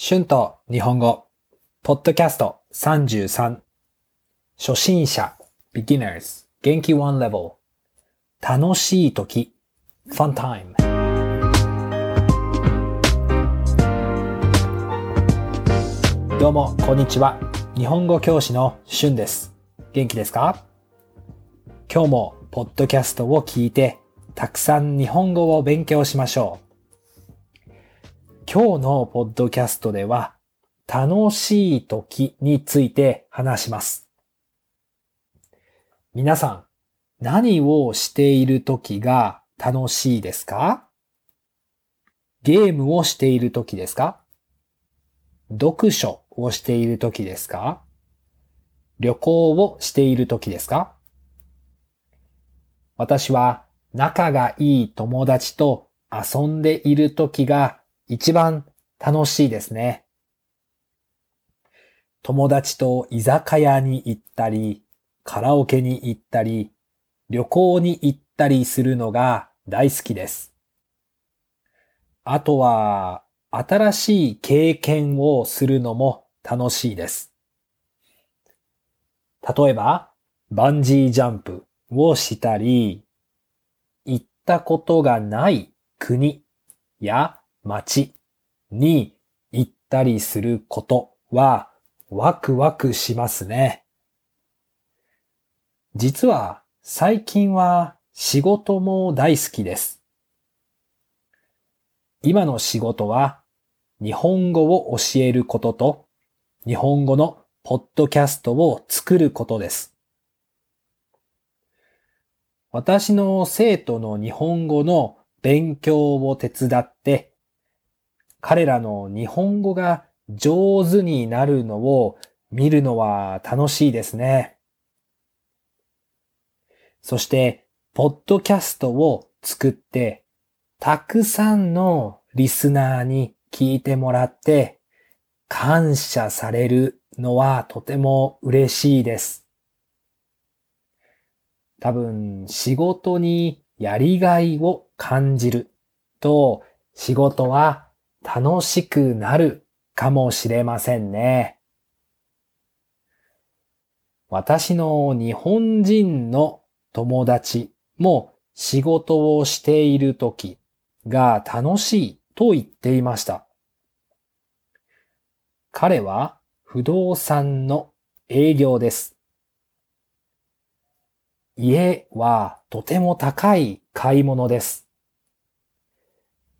春と日本語、ポッドキャスト33、初心者、beginners、元気 one level、楽しい時、fun time。どうも、こんにちは。日本語教師の春です。元気ですか？今日もポッドキャストを聞いて、たくさん日本語を勉強しましょう。今日のポッドキャストでは、楽しい時について話します。皆さん、何をしている時が楽しいですか？ゲームをしている時ですか？読書をしている時ですか？旅行をしている時ですか？私は仲がいい友達と遊んでいる時が一番楽しいですね。友達と居酒屋に行ったり、カラオケに行ったり、旅行に行ったりするのが大好きです。あとは、新しい経験をするのも楽しいです。例えば、バンジージャンプをしたり、行ったことがない国や街に行ったりすることはワクワクしますね。実は最近は仕事も大好きです。今の仕事は日本語を教えることと日本語のポッドキャストを作ることです。私の生徒の日本語の勉強を手伝って彼らの日本語が上手になるのを見るのは楽しいですね。そして、ポッドキャストを作って、たくさんのリスナーに聞いてもらって、感謝されるのはとても嬉しいです。多分、仕事にやりがいを感じると、仕事は楽しくなるかもしれませんね。私の日本人の友達も仕事をしている時が楽しいと言っていました。彼は不動産の営業です。家はとても高い買い物です。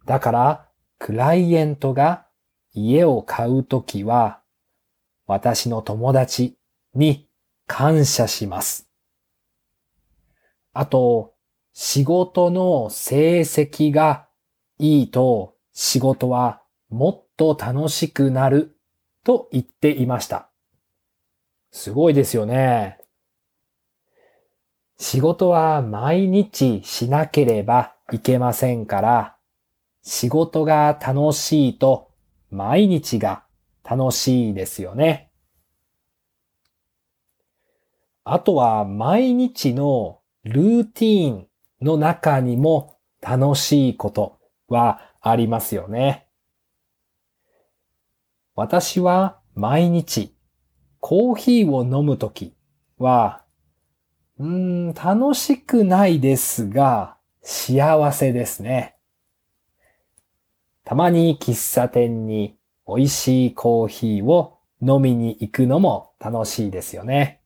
だからクライエントが家を買うときは、私の友達に感謝します。あと、仕事の成績がいいと仕事はもっと楽しくなると言っていました。すごいですよね。仕事は毎日しなければいけませんから、仕事が楽しいと毎日が楽しいですよね。あとは毎日のルーティーンの中にも楽しいことはありますよね。私は毎日コーヒーを飲むときは、うーん、楽しくないですが幸せですね。たまに喫茶店に美味しいコーヒーを飲みに行くのも楽しいですよね。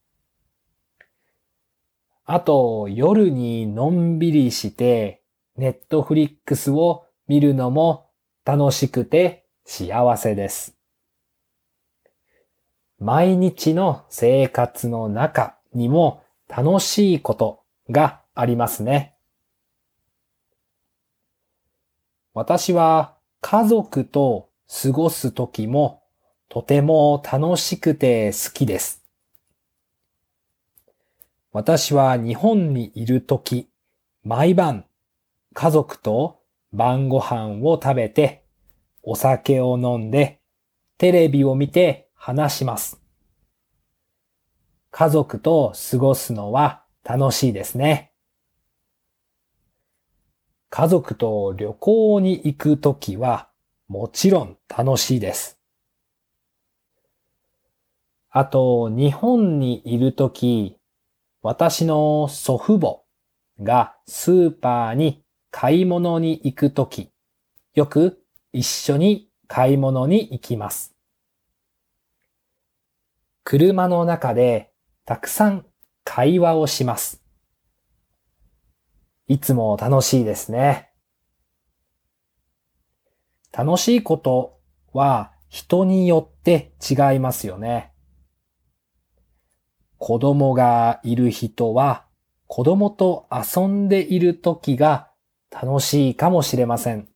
あと、夜にのんびりして、ネットフリックスを見るのも楽しくて幸せです。毎日の生活の中にも楽しいことがありますね。私は家族と過ごすときもとても楽しくて好きです。私は日本にいるとき、毎晩家族と晩ご飯を食べて、お酒を飲んで、テレビを見て話します。家族と過ごすのは楽しいですね。家族と旅行に行くときはもちろん楽しいです。あと、日本にいるとき、私の祖父母がスーパーに買い物に行くとき、よく一緒に買い物に行きます。車の中でたくさん会話をします。いつも楽しいですね。楽しいことは人によって違いますよね。子供がいる人は子供と遊んでいる時が楽しいかもしれません。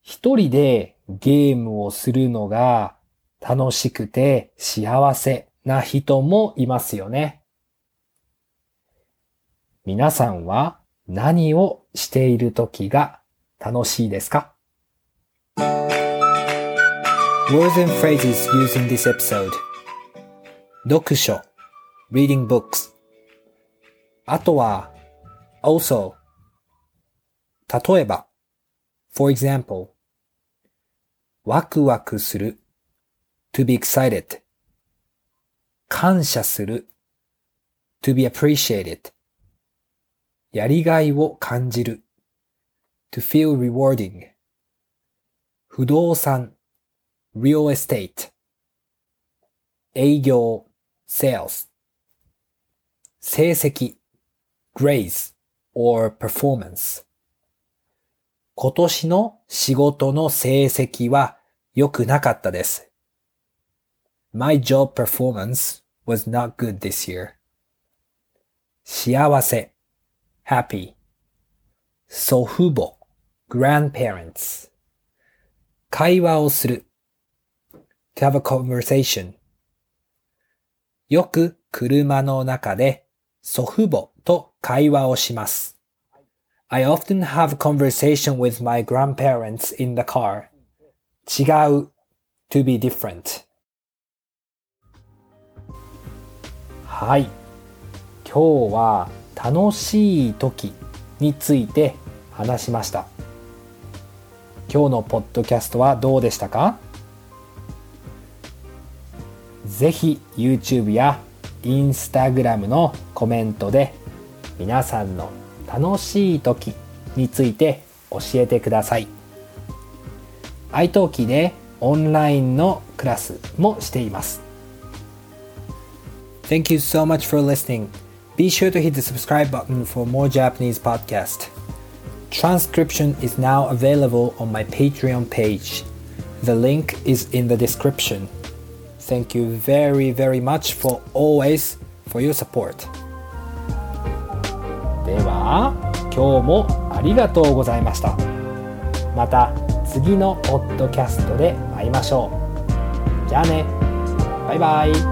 一人でゲームをするのが楽しくて幸せな人もいますよね。皆さんは何をしている時が楽しいですか Words and phrases used in this episode 読書 reading books あとは also 例えば for example ワクワクする to be excited 感謝する to be appreciated やりがいを感じる to feel rewarding 不動産 real estate 営業 sales 成績 grades or performance 今年の仕事の成績は良くなかったです。My job performance was not good this year. 幸せ happy 祖父母 grandparents 会話をする to have a conversation よく車の中で祖父母と会話をします。I often have conversation with my grandparents in the car. 違う to be different はい。今日は楽しい時について話しました。今日のポッドキャストはどうでしたか？ぜひ YouTube や Instagram のコメントで皆さんの楽しい時について教えてください。iTalki でオンラインのクラスもしています。Thank you so much for listening. Be sure to hit the subscribe button for more Japanese podcast. Transcription is now available on my Patreon page. The link is in the description. Thank you very very much for always for your support. では今日もありがとうございました。また次のポッドキャストで会いましょう。じゃあね。バイバイ。